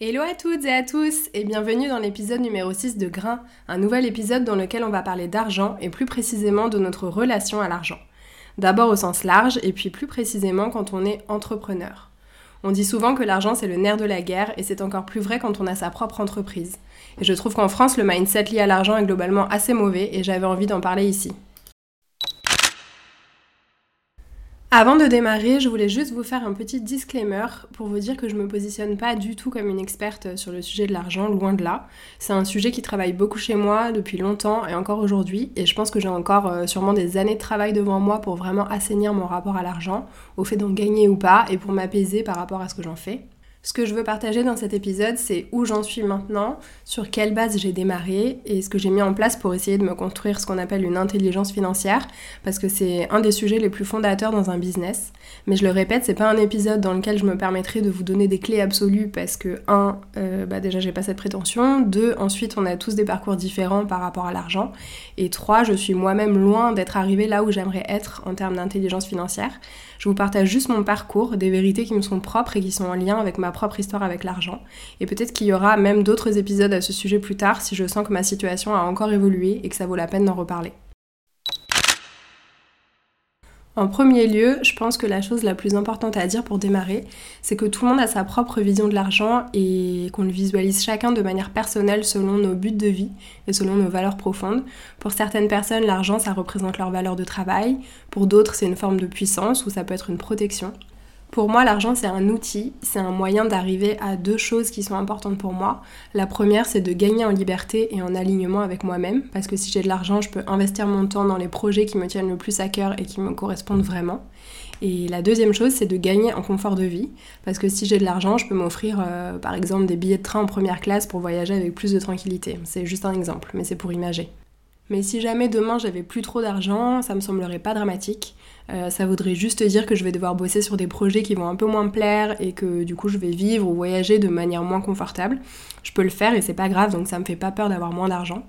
Hello à toutes et à tous et bienvenue dans l'épisode numéro 6 de Grain, un nouvel épisode dans lequel on va parler d'argent et plus précisément de notre relation à l'argent. D'abord au sens large et puis plus précisément quand on est entrepreneur. On dit souvent que l'argent c'est le nerf de la guerre et c'est encore plus vrai quand on a sa propre entreprise. Et je trouve qu'en France le mindset lié à l'argent est globalement assez mauvais et j'avais envie d'en parler ici. Avant de démarrer, je voulais juste vous faire un petit disclaimer pour vous dire que je me positionne pas du tout comme une experte sur le sujet de l'argent, loin de là. C'est un sujet qui travaille beaucoup chez moi depuis longtemps et encore aujourd'hui, et je pense que j'ai encore euh, sûrement des années de travail devant moi pour vraiment assainir mon rapport à l'argent, au fait d'en gagner ou pas, et pour m'apaiser par rapport à ce que j'en fais. Ce que je veux partager dans cet épisode, c'est où j'en suis maintenant, sur quelle base j'ai démarré et ce que j'ai mis en place pour essayer de me construire ce qu'on appelle une intelligence financière, parce que c'est un des sujets les plus fondateurs dans un business. Mais je le répète, c'est pas un épisode dans lequel je me permettrai de vous donner des clés absolues, parce que un, euh, bah déjà j'ai pas cette prétention, deux, ensuite on a tous des parcours différents par rapport à l'argent, et trois, je suis moi-même loin d'être arrivée là où j'aimerais être en termes d'intelligence financière. Je vous partage juste mon parcours, des vérités qui me sont propres et qui sont en lien avec ma propre histoire avec l'argent. Et peut-être qu'il y aura même d'autres épisodes à ce sujet plus tard si je sens que ma situation a encore évolué et que ça vaut la peine d'en reparler. En premier lieu, je pense que la chose la plus importante à dire pour démarrer, c'est que tout le monde a sa propre vision de l'argent et qu'on le visualise chacun de manière personnelle selon nos buts de vie et selon nos valeurs profondes. Pour certaines personnes, l'argent, ça représente leur valeur de travail. Pour d'autres, c'est une forme de puissance ou ça peut être une protection. Pour moi, l'argent, c'est un outil, c'est un moyen d'arriver à deux choses qui sont importantes pour moi. La première, c'est de gagner en liberté et en alignement avec moi-même, parce que si j'ai de l'argent, je peux investir mon temps dans les projets qui me tiennent le plus à cœur et qui me correspondent vraiment. Et la deuxième chose, c'est de gagner en confort de vie, parce que si j'ai de l'argent, je peux m'offrir euh, par exemple des billets de train en première classe pour voyager avec plus de tranquillité. C'est juste un exemple, mais c'est pour imager. Mais si jamais demain j'avais plus trop d'argent, ça me semblerait pas dramatique. Euh, ça voudrait juste dire que je vais devoir bosser sur des projets qui vont un peu moins me plaire et que du coup je vais vivre ou voyager de manière moins confortable. Je peux le faire et c'est pas grave, donc ça me fait pas peur d'avoir moins d'argent.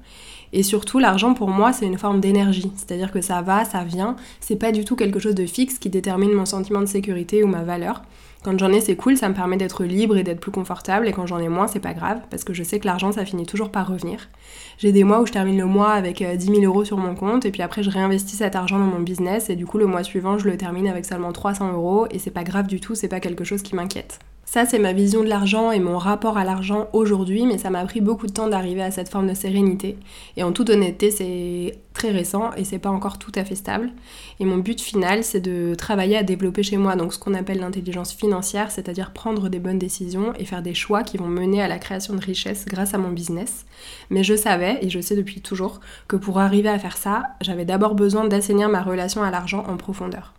Et surtout, l'argent pour moi, c'est une forme d'énergie. C'est-à-dire que ça va, ça vient. C'est pas du tout quelque chose de fixe qui détermine mon sentiment de sécurité ou ma valeur. Quand j'en ai, c'est cool, ça me permet d'être libre et d'être plus confortable. Et quand j'en ai moins, c'est pas grave, parce que je sais que l'argent, ça finit toujours par revenir. J'ai des mois où je termine le mois avec 10 euh, 000 euros sur mon compte, et puis après, je réinvestis cet argent dans mon business, et du coup, le mois suivant, je le termine avec seulement 300 euros, et c'est pas grave du tout, c'est pas quelque chose qui m'inquiète. Ça, c'est ma vision de l'argent et mon rapport à l'argent aujourd'hui, mais ça m'a pris beaucoup de temps d'arriver à cette forme de sérénité. Et en toute honnêteté, c'est très récent et c'est pas encore tout à fait stable. Et mon but final, c'est de travailler à développer chez moi donc ce qu'on appelle l'intelligence financière, c'est-à-dire prendre des bonnes décisions et faire des choix qui vont mener à la création de richesses grâce à mon business. Mais je savais, et je sais depuis toujours, que pour arriver à faire ça, j'avais d'abord besoin d'assainir ma relation à l'argent en profondeur.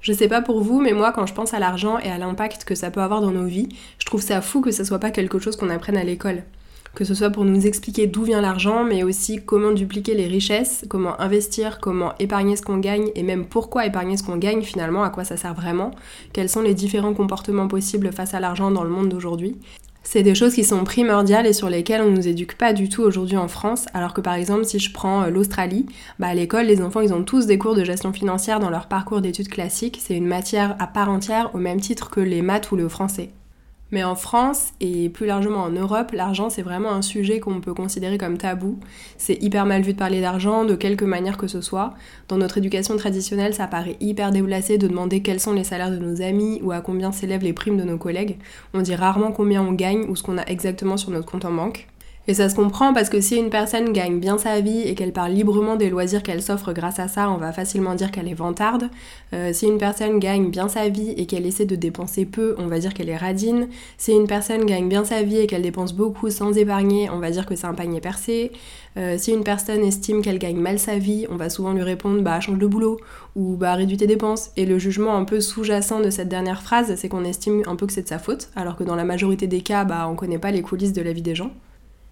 Je sais pas pour vous, mais moi, quand je pense à l'argent et à l'impact que ça peut avoir dans nos vies, je trouve ça fou que ça soit pas quelque chose qu'on apprenne à l'école. Que ce soit pour nous expliquer d'où vient l'argent, mais aussi comment dupliquer les richesses, comment investir, comment épargner ce qu'on gagne, et même pourquoi épargner ce qu'on gagne finalement, à quoi ça sert vraiment, quels sont les différents comportements possibles face à l'argent dans le monde d'aujourd'hui. C'est des choses qui sont primordiales et sur lesquelles on ne nous éduque pas du tout aujourd'hui en France, alors que par exemple si je prends euh, l'Australie, bah à l'école les enfants ils ont tous des cours de gestion financière dans leur parcours d'études classiques, c'est une matière à part entière au même titre que les maths ou le français. Mais en France et plus largement en Europe, l'argent c'est vraiment un sujet qu'on peut considérer comme tabou. C'est hyper mal vu de parler d'argent de quelque manière que ce soit. Dans notre éducation traditionnelle, ça paraît hyper déplacé de demander quels sont les salaires de nos amis ou à combien s'élèvent les primes de nos collègues. On dit rarement combien on gagne ou ce qu'on a exactement sur notre compte en banque. Et ça se comprend parce que si une personne gagne bien sa vie et qu'elle parle librement des loisirs qu'elle s'offre grâce à ça, on va facilement dire qu'elle est vantarde. Euh, si une personne gagne bien sa vie et qu'elle essaie de dépenser peu, on va dire qu'elle est radine. Si une personne gagne bien sa vie et qu'elle dépense beaucoup sans épargner, on va dire que c'est un panier percé. Euh, si une personne estime qu'elle gagne mal sa vie, on va souvent lui répondre bah change de boulot ou bah réduis tes dépenses. Et le jugement un peu sous-jacent de cette dernière phrase, c'est qu'on estime un peu que c'est de sa faute, alors que dans la majorité des cas, bah on connaît pas les coulisses de la vie des gens.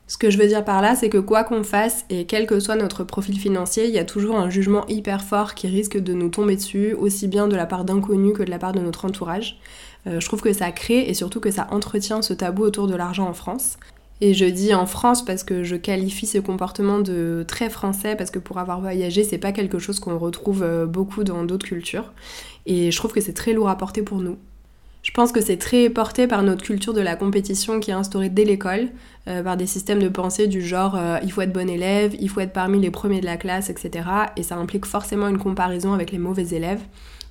Ce que je veux dire par là, c'est que quoi qu'on fasse, et quel que soit notre profil financier, il y a toujours un jugement hyper fort qui risque de nous tomber dessus, aussi bien de la part d'inconnus que de la part de notre entourage. Euh, je trouve que ça crée et surtout que ça entretient ce tabou autour de l'argent en France. Et je dis en France parce que je qualifie ce comportement de très français parce que pour avoir voyagé, c'est pas quelque chose qu'on retrouve euh, beaucoup dans d'autres cultures. Et je trouve que c'est très lourd à porter pour nous. Je pense que c'est très porté par notre culture de la compétition qui est instaurée dès l'école, euh, par des systèmes de pensée du genre euh, il faut être bon élève, il faut être parmi les premiers de la classe, etc. Et ça implique forcément une comparaison avec les mauvais élèves.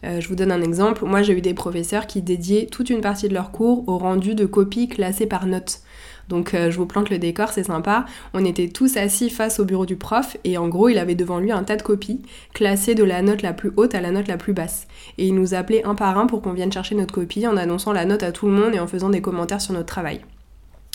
Euh, je vous donne un exemple. Moi, j'ai eu des professeurs qui dédiaient toute une partie de leur cours au rendu de copies classées par notes. Donc euh, je vous plante le décor, c'est sympa. On était tous assis face au bureau du prof et en gros il avait devant lui un tas de copies classées de la note la plus haute à la note la plus basse. Et il nous appelait un par un pour qu'on vienne chercher notre copie en annonçant la note à tout le monde et en faisant des commentaires sur notre travail.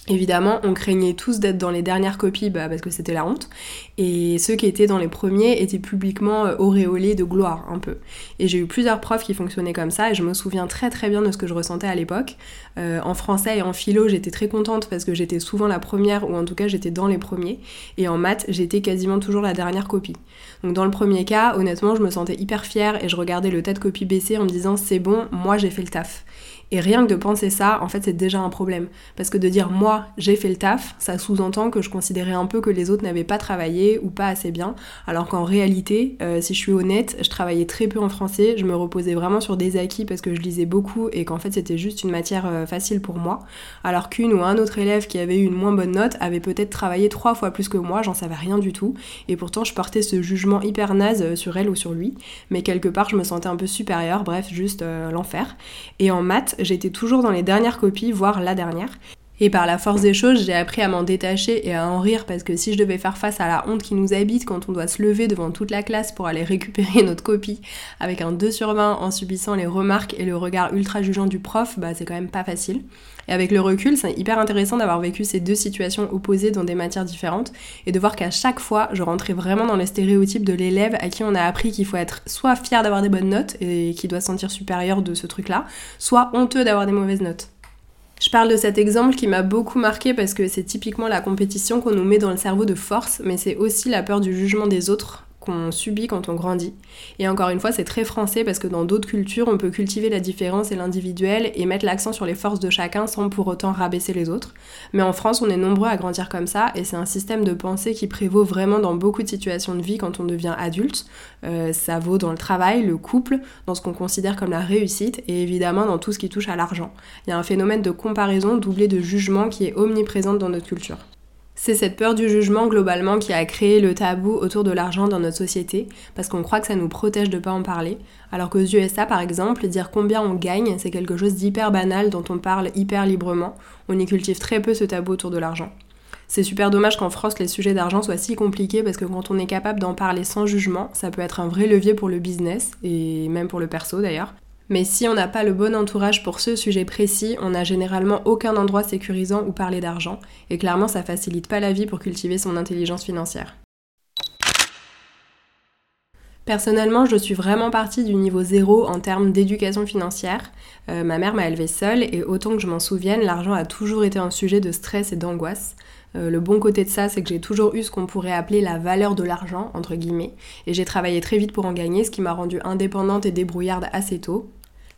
Évidemment, on craignait tous d'être dans les dernières copies bah, parce que c'était la honte. Et ceux qui étaient dans les premiers étaient publiquement euh, auréolés de gloire, un peu. Et j'ai eu plusieurs profs qui fonctionnaient comme ça et je me souviens très très bien de ce que je ressentais à l'époque. Euh, en français et en philo, j'étais très contente parce que j'étais souvent la première ou en tout cas j'étais dans les premiers. Et en maths, j'étais quasiment toujours la dernière copie. Donc dans le premier cas, honnêtement, je me sentais hyper fière et je regardais le tas de copies baisser en me disant c'est bon, moi j'ai fait le taf. Et rien que de penser ça, en fait, c'est déjà un problème. Parce que de dire moi, j'ai fait le taf, ça sous-entend que je considérais un peu que les autres n'avaient pas travaillé ou pas assez bien. Alors qu'en réalité, euh, si je suis honnête, je travaillais très peu en français, je me reposais vraiment sur des acquis parce que je lisais beaucoup et qu'en fait, c'était juste une matière euh, facile pour moi. Alors qu'une ou un autre élève qui avait eu une moins bonne note avait peut-être travaillé trois fois plus que moi, j'en savais rien du tout. Et pourtant, je portais ce jugement hyper naze euh, sur elle ou sur lui. Mais quelque part, je me sentais un peu supérieure, bref, juste l'enfer. Et en maths, j'étais toujours dans les dernières copies, voire la dernière. Et par la force des choses, j'ai appris à m'en détacher et à en rire parce que si je devais faire face à la honte qui nous habite quand on doit se lever devant toute la classe pour aller récupérer notre copie avec un 2 sur 20 en subissant les remarques et le regard ultra jugeant du prof, bah c'est quand même pas facile. Et avec le recul, c'est hyper intéressant d'avoir vécu ces deux situations opposées dans des matières différentes et de voir qu'à chaque fois, je rentrais vraiment dans les stéréotypes de l'élève à qui on a appris qu'il faut être soit fier d'avoir des bonnes notes et qui doit se sentir supérieur de ce truc-là, soit honteux d'avoir des mauvaises notes. Je parle de cet exemple qui m'a beaucoup marqué parce que c'est typiquement la compétition qu'on nous met dans le cerveau de force, mais c'est aussi la peur du jugement des autres qu'on subit quand on grandit. Et encore une fois, c'est très français parce que dans d'autres cultures, on peut cultiver la différence et l'individuel et mettre l'accent sur les forces de chacun sans pour autant rabaisser les autres. Mais en France, on est nombreux à grandir comme ça et c'est un système de pensée qui prévaut vraiment dans beaucoup de situations de vie quand on devient adulte. Euh, ça vaut dans le travail, le couple, dans ce qu'on considère comme la réussite et évidemment dans tout ce qui touche à l'argent. Il y a un phénomène de comparaison doublé de jugement qui est omniprésent dans notre culture. C'est cette peur du jugement globalement qui a créé le tabou autour de l'argent dans notre société, parce qu'on croit que ça nous protège de pas en parler, alors qu'aux USA par exemple, dire combien on gagne, c'est quelque chose d'hyper banal dont on parle hyper librement, on y cultive très peu ce tabou autour de l'argent. C'est super dommage qu'en France les sujets d'argent soient si compliqués parce que quand on est capable d'en parler sans jugement, ça peut être un vrai levier pour le business et même pour le perso d'ailleurs. Mais si on n'a pas le bon entourage pour ce sujet précis, on n'a généralement aucun endroit sécurisant où parler d'argent, et clairement ça facilite pas la vie pour cultiver son intelligence financière. Personnellement, je suis vraiment partie du niveau zéro en termes d'éducation financière. Euh, ma mère m'a élevée seule et autant que je m'en souvienne, l'argent a toujours été un sujet de stress et d'angoisse. Euh, le bon côté de ça, c'est que j'ai toujours eu ce qu'on pourrait appeler la valeur de l'argent, entre guillemets, et j'ai travaillé très vite pour en gagner, ce qui m'a rendue indépendante et débrouillarde assez tôt.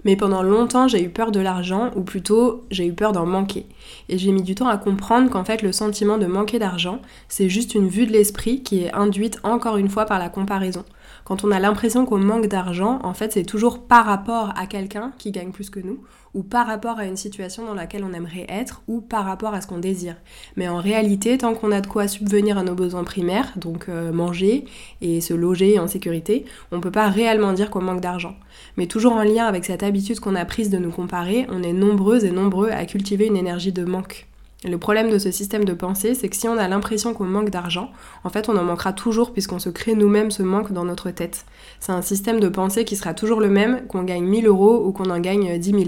Mais pendant longtemps, j'ai eu peur de l'argent, ou plutôt, j'ai eu peur d'en manquer. Et j'ai mis du temps à comprendre qu'en fait, le sentiment de manquer d'argent, c'est juste une vue de l'esprit qui est induite encore une fois par la comparaison. Quand on a l'impression qu'on manque d'argent, en fait, c'est toujours par rapport à quelqu'un qui gagne plus que nous, ou par rapport à une situation dans laquelle on aimerait être, ou par rapport à ce qu'on désire. Mais en réalité, tant qu'on a de quoi subvenir à nos besoins primaires, donc euh, manger et se loger en sécurité, on peut pas réellement dire qu'on manque d'argent. Mais toujours en lien avec cette habitude qu'on a prise de nous comparer, on est nombreuses et nombreux à cultiver une énergie de manque. Le problème de ce système de pensée, c'est que si on a l'impression qu'on manque d'argent, en fait on en manquera toujours puisqu'on se crée nous-mêmes ce manque dans notre tête. C'est un système de pensée qui sera toujours le même, qu'on gagne 1000 euros ou qu'on en gagne 10 000.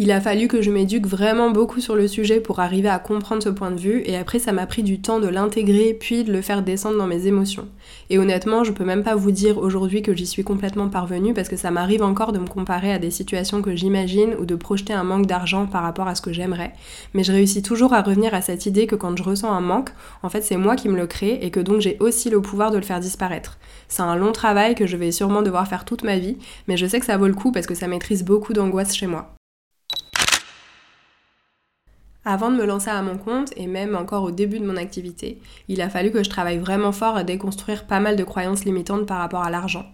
Il a fallu que je m'éduque vraiment beaucoup sur le sujet pour arriver à comprendre ce point de vue et après ça m'a pris du temps de l'intégrer puis de le faire descendre dans mes émotions. Et honnêtement, je peux même pas vous dire aujourd'hui que j'y suis complètement parvenue parce que ça m'arrive encore de me comparer à des situations que j'imagine ou de projeter un manque d'argent par rapport à ce que j'aimerais. Mais je réussis toujours à revenir à cette idée que quand je ressens un manque, en fait c'est moi qui me le crée et que donc j'ai aussi le pouvoir de le faire disparaître. C'est un long travail que je vais sûrement devoir faire toute ma vie, mais je sais que ça vaut le coup parce que ça maîtrise beaucoup d'angoisse chez moi. Avant de me lancer à mon compte, et même encore au début de mon activité, il a fallu que je travaille vraiment fort à déconstruire pas mal de croyances limitantes par rapport à l'argent.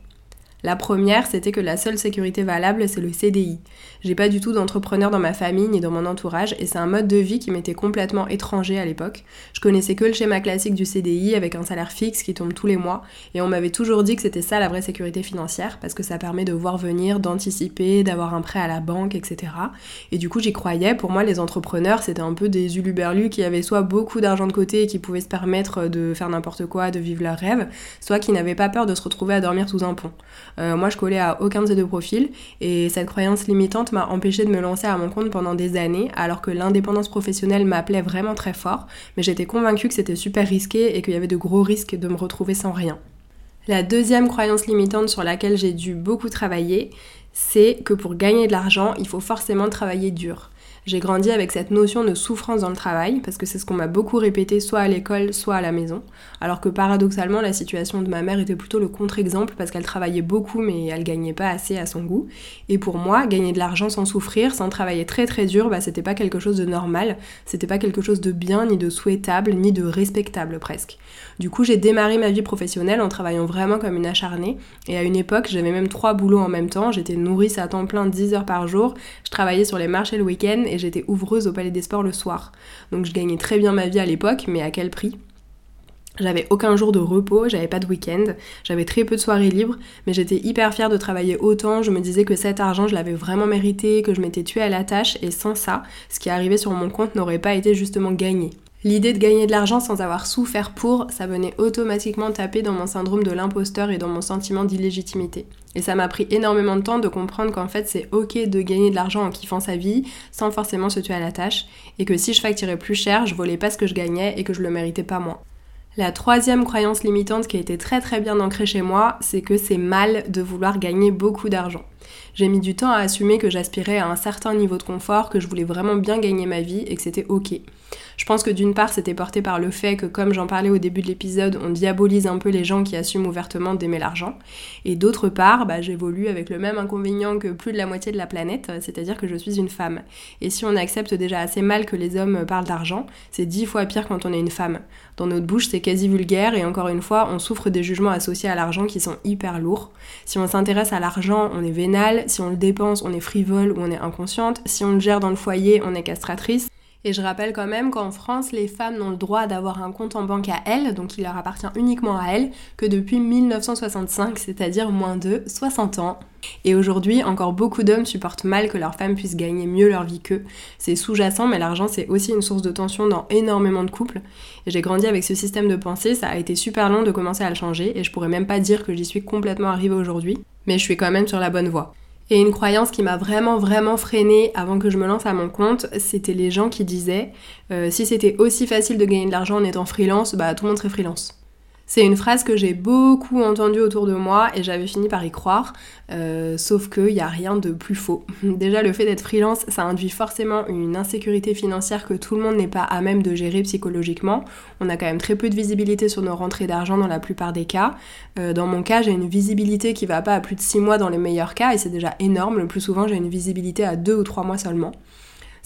La première, c'était que la seule sécurité valable, c'est le CDI. J'ai pas du tout d'entrepreneur dans ma famille ni dans mon entourage et c'est un mode de vie qui m'était complètement étranger à l'époque. Je connaissais que le schéma classique du CDI avec un salaire fixe qui tombe tous les mois et on m'avait toujours dit que c'était ça la vraie sécurité financière parce que ça permet de voir venir, d'anticiper, d'avoir un prêt à la banque, etc. Et du coup, j'y croyais. Pour moi, les entrepreneurs, c'était un peu des uluberlus qui avaient soit beaucoup d'argent de côté et qui pouvaient se permettre de faire n'importe quoi, de vivre leur rêve, soit qui n'avaient pas peur de se retrouver à dormir sous un pont. Euh, moi, je collais à aucun de ces deux profils et cette croyance limitante m'a empêché de me lancer à mon compte pendant des années, alors que l'indépendance professionnelle m'appelait vraiment très fort, mais j'étais convaincue que c'était super risqué et qu'il y avait de gros risques de me retrouver sans rien. La deuxième croyance limitante sur laquelle j'ai dû beaucoup travailler, c'est que pour gagner de l'argent, il faut forcément travailler dur. J'ai grandi avec cette notion de souffrance dans le travail, parce que c'est ce qu'on m'a beaucoup répété soit à l'école, soit à la maison. Alors que paradoxalement, la situation de ma mère était plutôt le contre-exemple, parce qu'elle travaillait beaucoup, mais elle gagnait pas assez à son goût. Et pour moi, gagner de l'argent sans souffrir, sans travailler très très dur, bah c'était pas quelque chose de normal, c'était pas quelque chose de bien, ni de souhaitable, ni de respectable presque. Du coup, j'ai démarré ma vie professionnelle en travaillant vraiment comme une acharnée. Et à une époque, j'avais même trois boulots en même temps. J'étais nourrice à temps plein 10 heures par jour. Je travaillais sur les marchés le week-end et j'étais ouvreuse au Palais des Sports le soir. Donc je gagnais très bien ma vie à l'époque, mais à quel prix? J'avais aucun jour de repos, j'avais pas de week-end, j'avais très peu de soirées libres, mais j'étais hyper fière de travailler autant, je me disais que cet argent je l'avais vraiment mérité, que je m'étais tuée à la tâche, et sans ça, ce qui arrivait sur mon compte n'aurait pas été justement gagné. L'idée de gagner de l'argent sans avoir souffert pour, ça venait automatiquement taper dans mon syndrome de l'imposteur et dans mon sentiment d'illégitimité. Et ça m'a pris énormément de temps de comprendre qu'en fait c'est ok de gagner de l'argent en kiffant sa vie, sans forcément se tuer à la tâche, et que si je facturais plus cher, je volais pas ce que je gagnais et que je le méritais pas moins. La troisième croyance limitante qui a été très très bien ancrée chez moi, c'est que c'est mal de vouloir gagner beaucoup d'argent. J'ai mis du temps à assumer que j'aspirais à un certain niveau de confort, que je voulais vraiment bien gagner ma vie et que c'était ok. Je pense que d'une part, c'était porté par le fait que, comme j'en parlais au début de l'épisode, on diabolise un peu les gens qui assument ouvertement d'aimer l'argent. Et d'autre part, bah, j'évolue avec le même inconvénient que plus de la moitié de la planète, c'est-à-dire que je suis une femme. Et si on accepte déjà assez mal que les hommes parlent d'argent, c'est dix fois pire quand on est une femme. Dans notre bouche, c'est quasi vulgaire et encore une fois, on souffre des jugements associés à l'argent qui sont hyper lourds. Si on s'intéresse à l'argent, on est vénal. Si on le dépense, on est frivole ou on est inconsciente. Si on le gère dans le foyer, on est castratrice. Et je rappelle quand même qu'en France, les femmes n'ont le droit d'avoir un compte en banque à elles, donc il leur appartient uniquement à elles, que depuis 1965, c'est-à-dire moins de 60 ans. Et aujourd'hui, encore beaucoup d'hommes supportent mal que leurs femmes puissent gagner mieux leur vie qu'eux. C'est sous-jacent, mais l'argent c'est aussi une source de tension dans énormément de couples. J'ai grandi avec ce système de pensée, ça a été super long de commencer à le changer, et je pourrais même pas dire que j'y suis complètement arrivée aujourd'hui, mais je suis quand même sur la bonne voie. Et une croyance qui m'a vraiment vraiment freinée avant que je me lance à mon compte, c'était les gens qui disaient euh, si c'était aussi facile de gagner de l'argent en étant freelance, bah tout le monde serait freelance. C'est une phrase que j'ai beaucoup entendue autour de moi et j'avais fini par y croire, euh, sauf qu'il n'y a rien de plus faux. Déjà, le fait d'être freelance, ça induit forcément une insécurité financière que tout le monde n'est pas à même de gérer psychologiquement. On a quand même très peu de visibilité sur nos rentrées d'argent dans la plupart des cas. Euh, dans mon cas, j'ai une visibilité qui va pas à plus de 6 mois dans les meilleurs cas et c'est déjà énorme. Le plus souvent, j'ai une visibilité à 2 ou 3 mois seulement.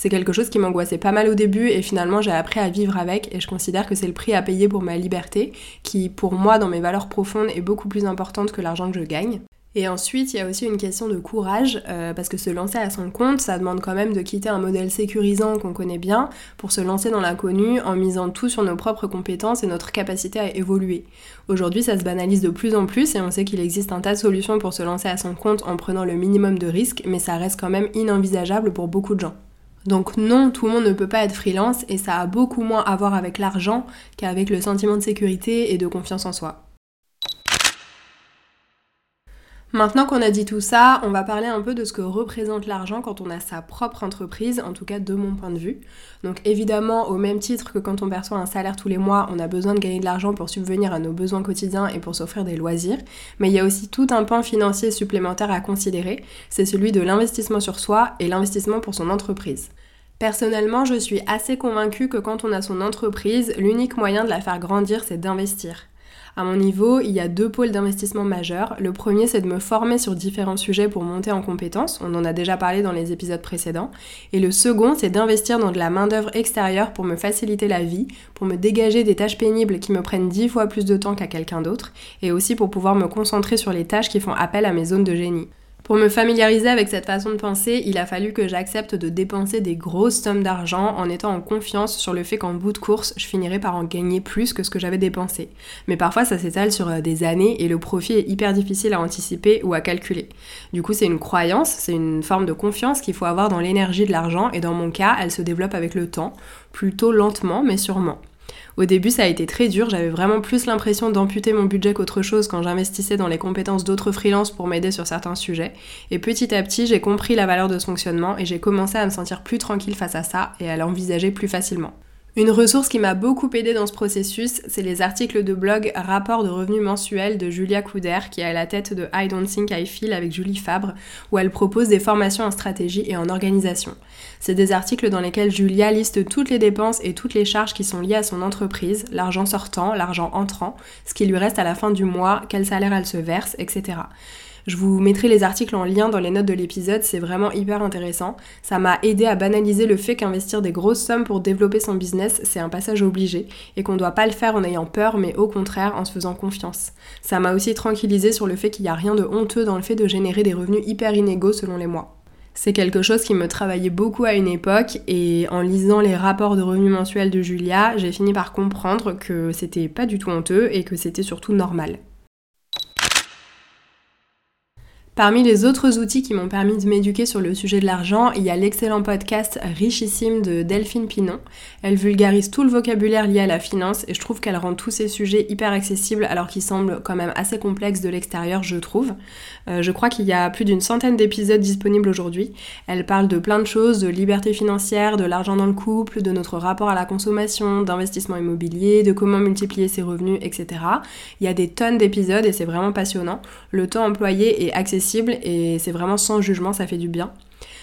C'est quelque chose qui m'angoissait pas mal au début et finalement j'ai appris à vivre avec et je considère que c'est le prix à payer pour ma liberté qui pour moi dans mes valeurs profondes est beaucoup plus importante que l'argent que je gagne. Et ensuite, il y a aussi une question de courage, euh, parce que se lancer à son compte, ça demande quand même de quitter un modèle sécurisant qu'on connaît bien pour se lancer dans l'inconnu en misant tout sur nos propres compétences et notre capacité à évoluer. Aujourd'hui, ça se banalise de plus en plus et on sait qu'il existe un tas de solutions pour se lancer à son compte en prenant le minimum de risques, mais ça reste quand même inenvisageable pour beaucoup de gens. Donc non, tout le monde ne peut pas être freelance et ça a beaucoup moins à voir avec l'argent qu'avec le sentiment de sécurité et de confiance en soi. Maintenant qu'on a dit tout ça, on va parler un peu de ce que représente l'argent quand on a sa propre entreprise, en tout cas de mon point de vue. Donc évidemment, au même titre que quand on perçoit un salaire tous les mois, on a besoin de gagner de l'argent pour subvenir à nos besoins quotidiens et pour s'offrir des loisirs, mais il y a aussi tout un pan financier supplémentaire à considérer, c'est celui de l'investissement sur soi et l'investissement pour son entreprise. Personnellement, je suis assez convaincue que quand on a son entreprise, l'unique moyen de la faire grandir, c'est d'investir. À mon niveau, il y a deux pôles d'investissement majeurs. Le premier, c'est de me former sur différents sujets pour monter en compétences. On en a déjà parlé dans les épisodes précédents. Et le second, c'est d'investir dans de la main-d'œuvre extérieure pour me faciliter la vie, pour me dégager des tâches pénibles qui me prennent dix fois plus de temps qu'à quelqu'un d'autre, et aussi pour pouvoir me concentrer sur les tâches qui font appel à mes zones de génie. Pour me familiariser avec cette façon de penser, il a fallu que j'accepte de dépenser des grosses sommes d'argent en étant en confiance sur le fait qu'en bout de course, je finirais par en gagner plus que ce que j'avais dépensé. Mais parfois, ça s'étale sur euh, des années et le profit est hyper difficile à anticiper ou à calculer. Du coup, c'est une croyance, c'est une forme de confiance qu'il faut avoir dans l'énergie de l'argent et dans mon cas, elle se développe avec le temps, plutôt lentement mais sûrement. Au début, ça a été très dur, j'avais vraiment plus l'impression d'amputer mon budget qu'autre chose quand j'investissais dans les compétences d'autres freelances pour m'aider sur certains sujets. Et petit à petit, j'ai compris la valeur de ce fonctionnement et j'ai commencé à me sentir plus tranquille face à ça et à l'envisager plus facilement. Une ressource qui m'a beaucoup aidé dans ce processus, c'est les articles de blog Rapport de revenus mensuels de Julia Couder, qui est à la tête de I Don't Think I Feel avec Julie Fabre, où elle propose des formations en stratégie et en organisation. C'est des articles dans lesquels Julia liste toutes les dépenses et toutes les charges qui sont liées à son entreprise, l'argent sortant, l'argent entrant, ce qui lui reste à la fin du mois, quel salaire elle se verse, etc. Je vous mettrai les articles en lien dans les notes de l'épisode, c'est vraiment hyper intéressant. Ça m'a aidé à banaliser le fait qu'investir des grosses sommes pour développer son business, c'est un passage obligé et qu'on ne doit pas le faire en ayant peur, mais au contraire en se faisant confiance. Ça m'a aussi tranquillisé sur le fait qu'il n'y a rien de honteux dans le fait de générer des revenus hyper inégaux selon les mois. C'est quelque chose qui me travaillait beaucoup à une époque et en lisant les rapports de revenus mensuels de Julia, j'ai fini par comprendre que c'était pas du tout honteux et que c'était surtout normal. Parmi les autres outils qui m'ont permis de m'éduquer sur le sujet de l'argent, il y a l'excellent podcast Richissime de Delphine Pinon. Elle vulgarise tout le vocabulaire lié à la finance et je trouve qu'elle rend tous ces sujets hyper accessibles alors qu'ils semblent quand même assez complexes de l'extérieur, je trouve. Euh, je crois qu'il y a plus d'une centaine d'épisodes disponibles aujourd'hui. Elle parle de plein de choses, de liberté financière, de l'argent dans le couple, de notre rapport à la consommation, d'investissement immobilier, de comment multiplier ses revenus, etc. Il y a des tonnes d'épisodes et c'est vraiment passionnant. Le temps employé est accessible et c'est vraiment sans jugement, ça fait du bien.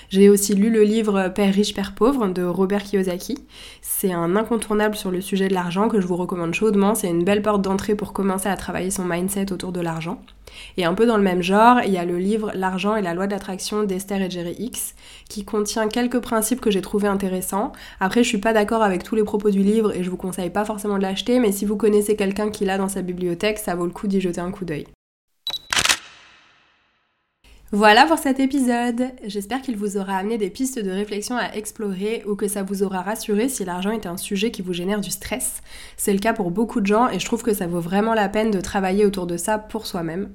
J'ai aussi lu le livre Père riche, Père pauvre de Robert Kiyosaki. C'est un incontournable sur le sujet de l'argent que je vous recommande chaudement. C'est une belle porte d'entrée pour commencer à travailler son mindset autour de l'argent. Et un peu dans le même genre, il y a le livre L'argent et la loi d'attraction d'Esther et Jerry X, qui contient quelques principes que j'ai trouvé intéressants. Après, je suis pas d'accord avec tous les propos du livre et je vous conseille pas forcément de l'acheter, mais si vous connaissez quelqu'un qui l'a dans sa bibliothèque, ça vaut le coup d'y jeter un coup d'œil. Voilà pour cet épisode. J'espère qu'il vous aura amené des pistes de réflexion à explorer ou que ça vous aura rassuré si l'argent était un sujet qui vous génère du stress. C'est le cas pour beaucoup de gens et je trouve que ça vaut vraiment la peine de travailler autour de ça pour soi-même.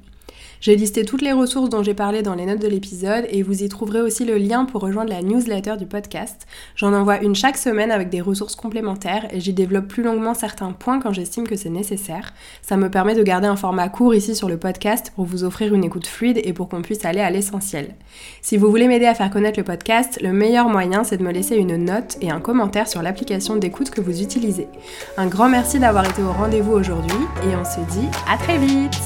J'ai listé toutes les ressources dont j'ai parlé dans les notes de l'épisode et vous y trouverez aussi le lien pour rejoindre la newsletter du podcast. J'en envoie une chaque semaine avec des ressources complémentaires et j'y développe plus longuement certains points quand j'estime que c'est nécessaire. Ça me permet de garder un format court ici sur le podcast pour vous offrir une écoute fluide et pour qu'on puisse aller à l'essentiel. Si vous voulez m'aider à faire connaître le podcast, le meilleur moyen c'est de me laisser une note et un commentaire sur l'application d'écoute que vous utilisez. Un grand merci d'avoir été au rendez-vous aujourd'hui et on se dit à très vite